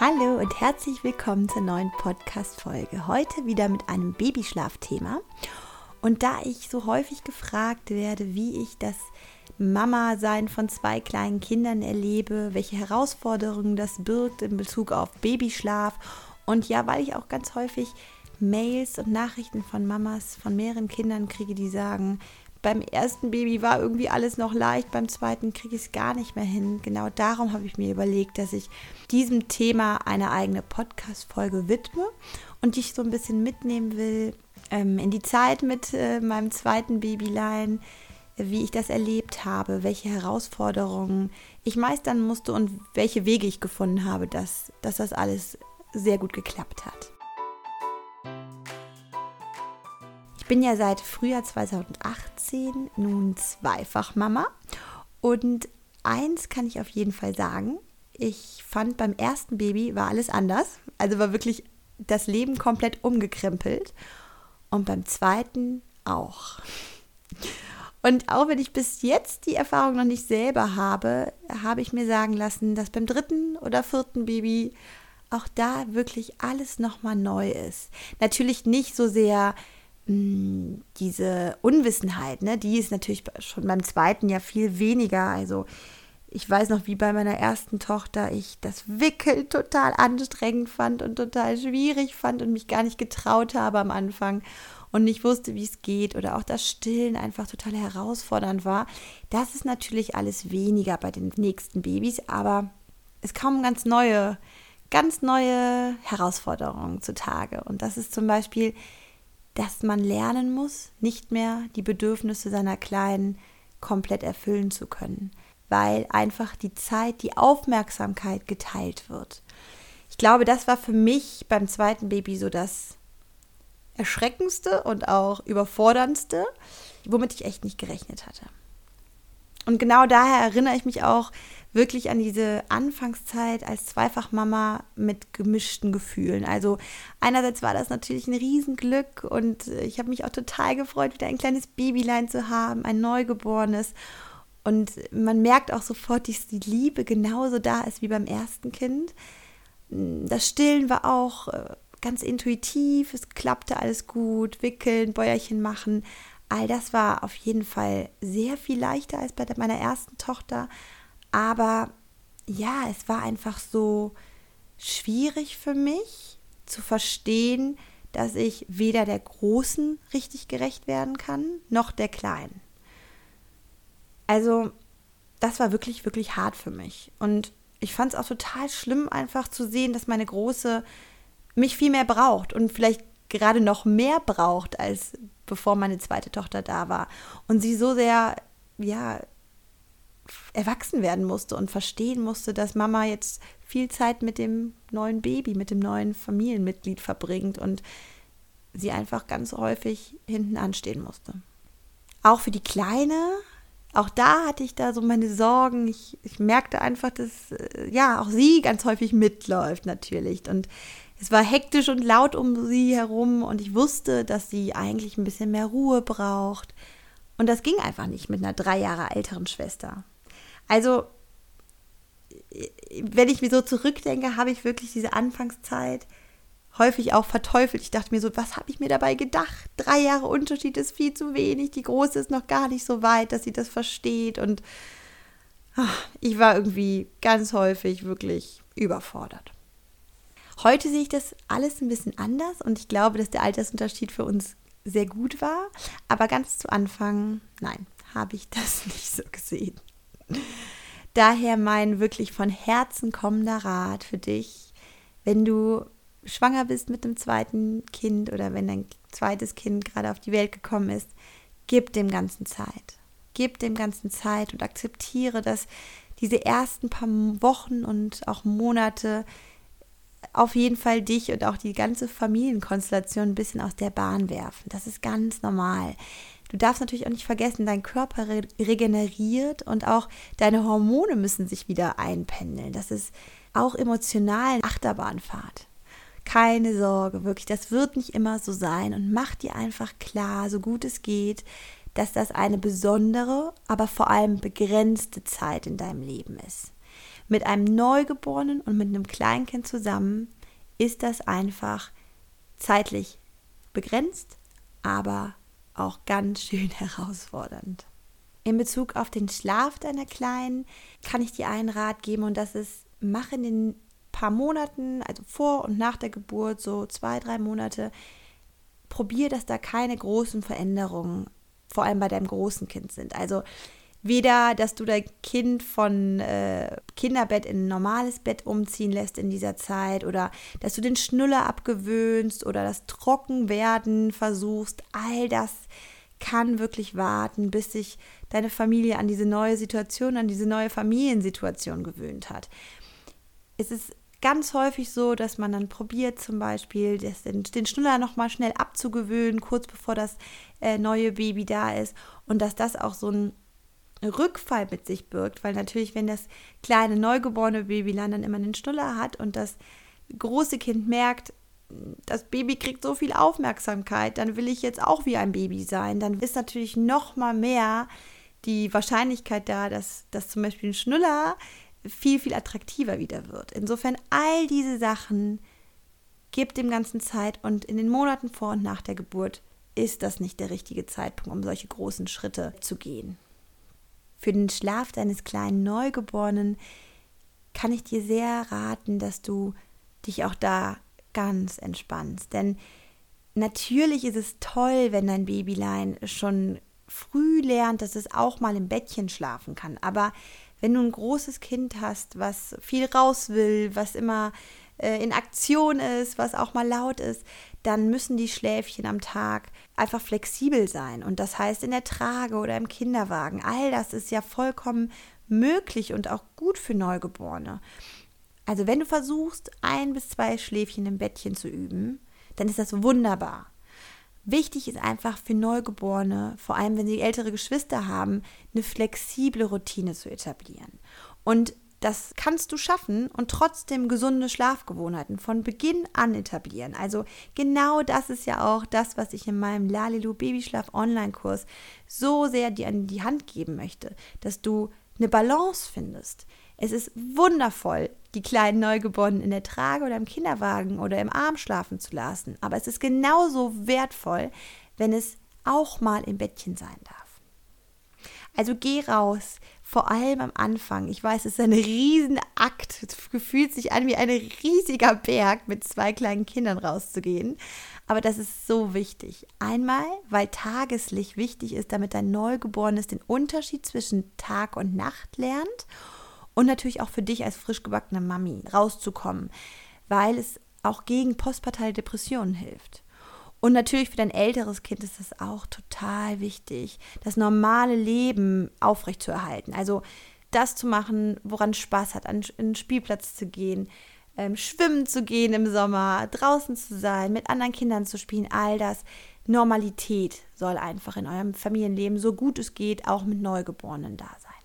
Hallo und herzlich willkommen zur neuen Podcast-Folge. Heute wieder mit einem Babyschlafthema. Und da ich so häufig gefragt werde, wie ich das Mama-Sein von zwei kleinen Kindern erlebe, welche Herausforderungen das birgt in Bezug auf Babyschlaf und ja, weil ich auch ganz häufig Mails und Nachrichten von Mamas von mehreren Kindern kriege, die sagen, beim ersten Baby war irgendwie alles noch leicht, beim zweiten kriege ich es gar nicht mehr hin. Genau darum habe ich mir überlegt, dass ich diesem Thema eine eigene Podcast-Folge widme und dich so ein bisschen mitnehmen will ähm, in die Zeit mit äh, meinem zweiten Babylein, wie ich das erlebt habe, welche Herausforderungen ich meistern musste und welche Wege ich gefunden habe, dass, dass das alles sehr gut geklappt hat. Ich bin ja seit Frühjahr 2018 nun zweifach Mama und eins kann ich auf jeden Fall sagen. Ich fand beim ersten Baby war alles anders. Also war wirklich das Leben komplett umgekrempelt. Und beim zweiten auch. Und auch wenn ich bis jetzt die Erfahrung noch nicht selber habe, habe ich mir sagen lassen, dass beim dritten oder vierten Baby auch da wirklich alles nochmal neu ist. Natürlich nicht so sehr diese Unwissenheit, ne, die ist natürlich schon beim zweiten ja viel weniger. Also ich weiß noch, wie bei meiner ersten Tochter ich das Wickeln total anstrengend fand und total schwierig fand und mich gar nicht getraut habe am Anfang und nicht wusste, wie es geht oder auch das Stillen einfach total herausfordernd war. Das ist natürlich alles weniger bei den nächsten Babys, aber es kommen ganz neue, ganz neue Herausforderungen zutage. Und das ist zum Beispiel dass man lernen muss, nicht mehr die Bedürfnisse seiner Kleinen komplett erfüllen zu können, weil einfach die Zeit, die Aufmerksamkeit geteilt wird. Ich glaube, das war für mich beim zweiten Baby so das Erschreckendste und auch Überforderndste, womit ich echt nicht gerechnet hatte. Und genau daher erinnere ich mich auch wirklich an diese Anfangszeit als Zweifachmama mit gemischten Gefühlen. Also einerseits war das natürlich ein Riesenglück und ich habe mich auch total gefreut, wieder ein kleines Babylein zu haben, ein Neugeborenes. Und man merkt auch sofort, dass die Liebe genauso da ist wie beim ersten Kind. Das Stillen war auch äh, ganz intuitiv, es klappte alles gut, wickeln, Bäuerchen machen. All das war auf jeden Fall sehr viel leichter als bei meiner ersten Tochter. Aber ja, es war einfach so schwierig für mich zu verstehen, dass ich weder der Großen richtig gerecht werden kann, noch der Kleinen. Also, das war wirklich, wirklich hart für mich. Und ich fand es auch total schlimm, einfach zu sehen, dass meine Große mich viel mehr braucht und vielleicht gerade noch mehr braucht, als bevor meine zweite Tochter da war. Und sie so sehr, ja, erwachsen werden musste und verstehen musste, dass Mama jetzt viel Zeit mit dem neuen Baby, mit dem neuen Familienmitglied verbringt und sie einfach ganz häufig hinten anstehen musste. Auch für die Kleine, auch da hatte ich da so meine Sorgen. Ich, ich merkte einfach, dass äh, ja auch sie ganz häufig mitläuft natürlich und es war hektisch und laut um sie herum und ich wusste, dass sie eigentlich ein bisschen mehr Ruhe braucht. Und das ging einfach nicht mit einer drei Jahre älteren Schwester. Also, wenn ich mir so zurückdenke, habe ich wirklich diese Anfangszeit häufig auch verteufelt. Ich dachte mir so, was habe ich mir dabei gedacht? Drei Jahre Unterschied ist viel zu wenig. Die Große ist noch gar nicht so weit, dass sie das versteht. Und ach, ich war irgendwie ganz häufig wirklich überfordert. Heute sehe ich das alles ein bisschen anders und ich glaube, dass der Altersunterschied für uns sehr gut war. Aber ganz zu Anfang, nein, habe ich das nicht so gesehen. Daher mein wirklich von Herzen kommender Rat für dich, wenn du schwanger bist mit dem zweiten Kind oder wenn dein zweites Kind gerade auf die Welt gekommen ist, gib dem Ganzen Zeit. Gib dem Ganzen Zeit und akzeptiere, dass diese ersten paar Wochen und auch Monate auf jeden Fall dich und auch die ganze Familienkonstellation ein bisschen aus der Bahn werfen. Das ist ganz normal. Du darfst natürlich auch nicht vergessen, dein Körper re regeneriert und auch deine Hormone müssen sich wieder einpendeln. Das ist auch emotional Achterbahnfahrt. Keine Sorge, wirklich, das wird nicht immer so sein und mach dir einfach klar, so gut es geht, dass das eine besondere, aber vor allem begrenzte Zeit in deinem Leben ist. mit einem Neugeborenen und mit einem Kleinkind zusammen ist das einfach zeitlich begrenzt, aber auch ganz schön herausfordernd. In Bezug auf den Schlaf deiner Kleinen kann ich dir einen Rat geben und das ist, mach in den paar Monaten, also vor und nach der Geburt, so zwei, drei Monate, probier, dass da keine großen Veränderungen, vor allem bei deinem großen Kind sind. Also weder, dass du dein Kind von äh, Kinderbett in ein normales Bett umziehen lässt in dieser Zeit oder dass du den Schnuller abgewöhnst oder das Trockenwerden versuchst. All das kann wirklich warten, bis sich deine Familie an diese neue Situation, an diese neue Familiensituation gewöhnt hat. Es ist ganz häufig so, dass man dann probiert, zum Beispiel den, den Schnuller nochmal schnell abzugewöhnen, kurz bevor das äh, neue Baby da ist. Und dass das auch so ein Rückfall mit sich birgt, weil natürlich, wenn das kleine neugeborene Babylein dann immer den Schnuller hat und das große Kind merkt, das Baby kriegt so viel Aufmerksamkeit, dann will ich jetzt auch wie ein Baby sein, dann ist natürlich noch mal mehr die Wahrscheinlichkeit da, dass, dass zum Beispiel ein Schnuller viel, viel attraktiver wieder wird. Insofern all diese Sachen gibt dem Ganzen Zeit und in den Monaten vor und nach der Geburt ist das nicht der richtige Zeitpunkt, um solche großen Schritte zu gehen. Für den Schlaf deines kleinen Neugeborenen kann ich dir sehr raten, dass du dich auch da ganz entspannst. Denn natürlich ist es toll, wenn dein Babylein schon früh lernt, dass es auch mal im Bettchen schlafen kann. Aber wenn du ein großes Kind hast, was viel raus will, was immer äh, in Aktion ist, was auch mal laut ist, dann müssen die Schläfchen am Tag einfach flexibel sein. Und das heißt in der Trage oder im Kinderwagen. All das ist ja vollkommen möglich und auch gut für Neugeborene. Also wenn du versuchst, ein bis zwei Schläfchen im Bettchen zu üben, dann ist das wunderbar. Wichtig ist einfach für Neugeborene, vor allem wenn sie ältere Geschwister haben, eine flexible Routine zu etablieren. Und das kannst du schaffen und trotzdem gesunde Schlafgewohnheiten von Beginn an etablieren. Also genau das ist ja auch das, was ich in meinem Lalilu Babyschlaf Online-Kurs so sehr dir an die Hand geben möchte, dass du eine Balance findest. Es ist wundervoll, die kleinen Neugeborenen in der Trage oder im Kinderwagen oder im Arm schlafen zu lassen. Aber es ist genauso wertvoll, wenn es auch mal im Bettchen sein darf. Also geh raus, vor allem am Anfang. Ich weiß, es ist ein Riesenakt. Es fühlt sich an wie ein riesiger Berg, mit zwei kleinen Kindern rauszugehen. Aber das ist so wichtig. Einmal, weil Tageslicht wichtig ist, damit dein Neugeborenes den Unterschied zwischen Tag und Nacht lernt und natürlich auch für dich als frisch gebackene Mami rauszukommen, weil es auch gegen postpartale Depressionen hilft. Und natürlich für dein älteres Kind ist es auch total wichtig, das normale Leben aufrechtzuerhalten. Also das zu machen, woran Spaß hat, an einen Spielplatz zu gehen, ähm, schwimmen zu gehen im Sommer, draußen zu sein, mit anderen Kindern zu spielen, all das. Normalität soll einfach in eurem Familienleben so gut es geht auch mit Neugeborenen da sein.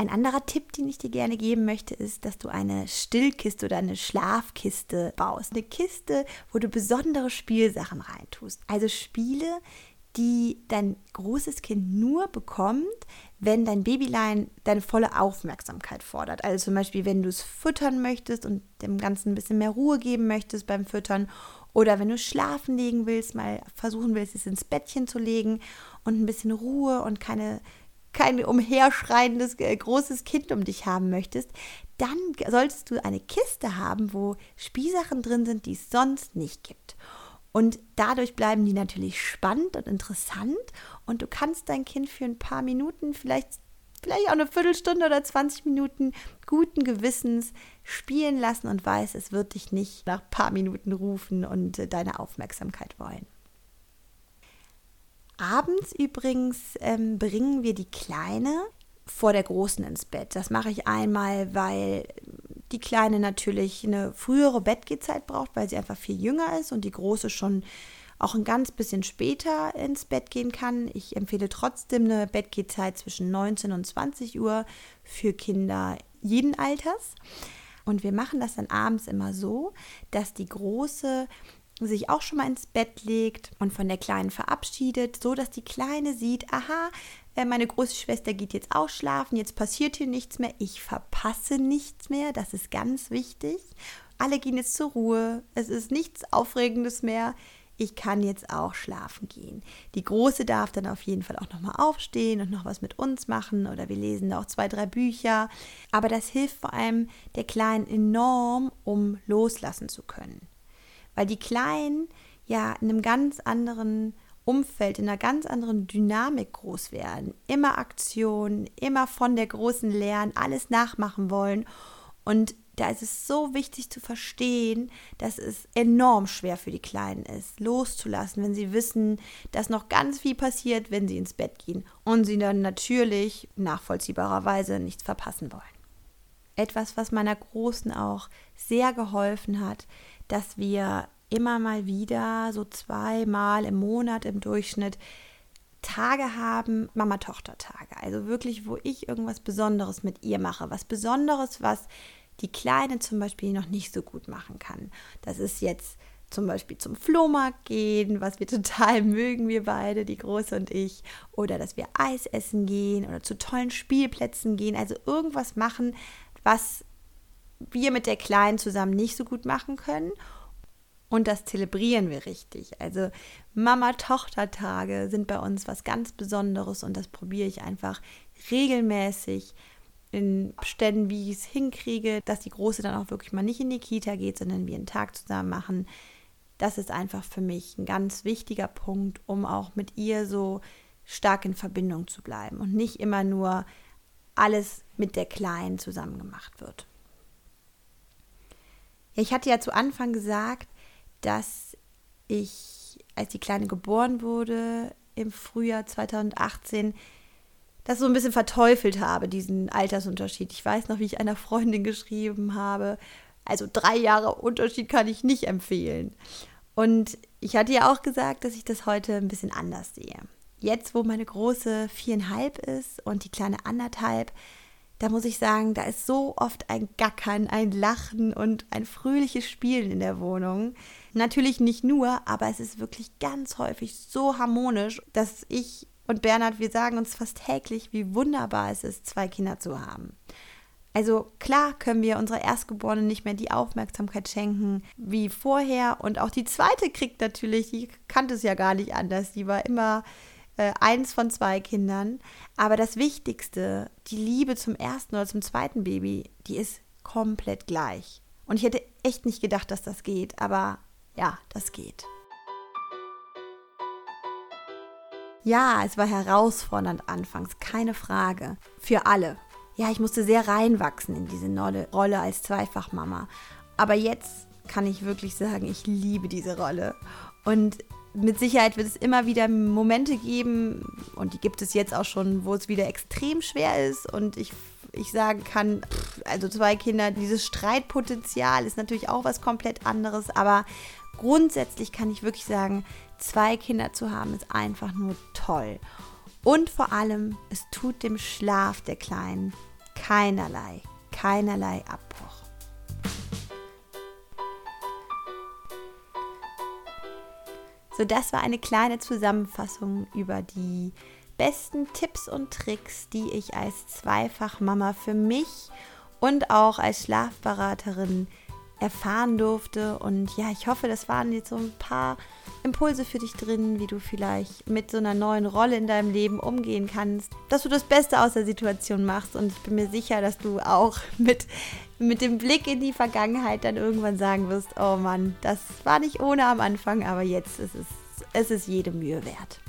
Ein anderer Tipp, den ich dir gerne geben möchte, ist, dass du eine Stillkiste oder eine Schlafkiste baust. Eine Kiste, wo du besondere Spielsachen reintust. Also Spiele, die dein großes Kind nur bekommt, wenn dein Babylein deine volle Aufmerksamkeit fordert. Also zum Beispiel, wenn du es füttern möchtest und dem Ganzen ein bisschen mehr Ruhe geben möchtest beim Füttern oder wenn du schlafen legen willst, mal versuchen willst, es ins Bettchen zu legen und ein bisschen Ruhe und keine kein umherschreiendes äh, großes Kind um dich haben möchtest, dann solltest du eine Kiste haben, wo Spielsachen drin sind, die es sonst nicht gibt. Und dadurch bleiben die natürlich spannend und interessant und du kannst dein Kind für ein paar Minuten, vielleicht, vielleicht auch eine Viertelstunde oder 20 Minuten guten Gewissens spielen lassen und weiß, es wird dich nicht nach ein paar Minuten rufen und äh, deine Aufmerksamkeit wollen. Abends übrigens ähm, bringen wir die Kleine vor der Großen ins Bett. Das mache ich einmal, weil die Kleine natürlich eine frühere Bettgehzeit braucht, weil sie einfach viel jünger ist und die Große schon auch ein ganz bisschen später ins Bett gehen kann. Ich empfehle trotzdem eine Bettgehzeit zwischen 19 und 20 Uhr für Kinder jeden Alters. Und wir machen das dann abends immer so, dass die Große sich auch schon mal ins Bett legt und von der Kleinen verabschiedet, so dass die Kleine sieht, aha, äh, meine große Schwester geht jetzt ausschlafen, jetzt passiert hier nichts mehr, ich verpasse nichts mehr, das ist ganz wichtig. Alle gehen jetzt zur Ruhe, es ist nichts Aufregendes mehr ich kann jetzt auch schlafen gehen. Die Große darf dann auf jeden Fall auch nochmal aufstehen und noch was mit uns machen oder wir lesen auch zwei, drei Bücher. Aber das hilft vor allem der Kleinen enorm, um loslassen zu können. Weil die Kleinen ja in einem ganz anderen Umfeld, in einer ganz anderen Dynamik groß werden. Immer Aktion, immer von der Großen lernen, alles nachmachen wollen. Und da ist es so wichtig zu verstehen, dass es enorm schwer für die Kleinen ist, loszulassen, wenn sie wissen, dass noch ganz viel passiert, wenn sie ins Bett gehen und sie dann natürlich nachvollziehbarerweise nichts verpassen wollen. Etwas, was meiner Großen auch sehr geholfen hat, dass wir immer mal wieder, so zweimal im Monat im Durchschnitt, Tage haben, Mama-Tochter-Tage. Also wirklich, wo ich irgendwas Besonderes mit ihr mache. Was Besonderes, was die Kleine zum Beispiel noch nicht so gut machen kann. Das ist jetzt zum Beispiel zum Flohmarkt gehen, was wir total mögen, wir beide, die Große und ich, oder dass wir Eis essen gehen oder zu tollen Spielplätzen gehen, also irgendwas machen, was wir mit der Kleinen zusammen nicht so gut machen können. Und das zelebrieren wir richtig. Also Mama-Tochter-Tage sind bei uns was ganz Besonderes und das probiere ich einfach regelmäßig in Ständen, wie ich es hinkriege, dass die Große dann auch wirklich mal nicht in die Kita geht, sondern wir einen Tag zusammen machen. Das ist einfach für mich ein ganz wichtiger Punkt, um auch mit ihr so stark in Verbindung zu bleiben und nicht immer nur alles mit der Kleinen zusammen gemacht wird. Ich hatte ja zu Anfang gesagt, dass ich, als die Kleine geboren wurde, im Frühjahr 2018, das so ein bisschen verteufelt habe, diesen Altersunterschied. Ich weiß noch, wie ich einer Freundin geschrieben habe, also drei Jahre Unterschied kann ich nicht empfehlen. Und ich hatte ja auch gesagt, dass ich das heute ein bisschen anders sehe. Jetzt, wo meine große viereinhalb ist und die kleine anderthalb, da muss ich sagen, da ist so oft ein Gackern, ein Lachen und ein fröhliches Spielen in der Wohnung. Natürlich nicht nur, aber es ist wirklich ganz häufig so harmonisch, dass ich und Bernhard, wir sagen uns fast täglich, wie wunderbar es ist, zwei Kinder zu haben. Also klar können wir unserer Erstgeborenen nicht mehr die Aufmerksamkeit schenken wie vorher. Und auch die zweite kriegt natürlich, die kannte es ja gar nicht anders. Die war immer äh, eins von zwei Kindern. Aber das Wichtigste, die Liebe zum ersten oder zum zweiten Baby, die ist komplett gleich. Und ich hätte echt nicht gedacht, dass das geht. Aber ja, das geht. Ja, es war herausfordernd anfangs, keine Frage. Für alle. Ja, ich musste sehr reinwachsen in diese neue Rolle als Zweifachmama. Aber jetzt kann ich wirklich sagen, ich liebe diese Rolle. Und mit Sicherheit wird es immer wieder Momente geben, und die gibt es jetzt auch schon, wo es wieder extrem schwer ist und ich, ich sagen kann, also zwei Kinder, dieses Streitpotenzial ist natürlich auch was komplett anderes, aber grundsätzlich kann ich wirklich sagen, zwei Kinder zu haben ist einfach nur toll. Und vor allem, es tut dem Schlaf der Kleinen keinerlei, keinerlei Abbruch. So, das war eine kleine Zusammenfassung über die besten Tipps und Tricks, die ich als Zweifachmama für mich und auch als Schlafberaterin erfahren durfte. Und ja, ich hoffe, das waren jetzt so ein paar Impulse für dich drin, wie du vielleicht mit so einer neuen Rolle in deinem Leben umgehen kannst, dass du das Beste aus der Situation machst. Und ich bin mir sicher, dass du auch mit, mit dem Blick in die Vergangenheit dann irgendwann sagen wirst, oh Mann, das war nicht ohne am Anfang, aber jetzt ist es, es ist jede Mühe wert.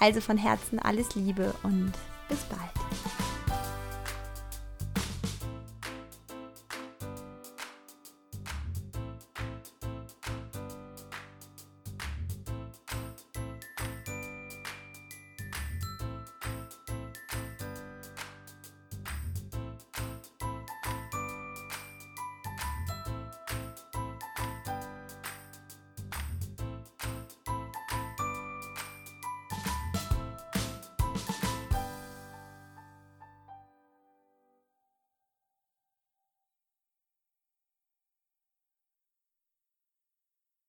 Also von Herzen alles Liebe und bis bald.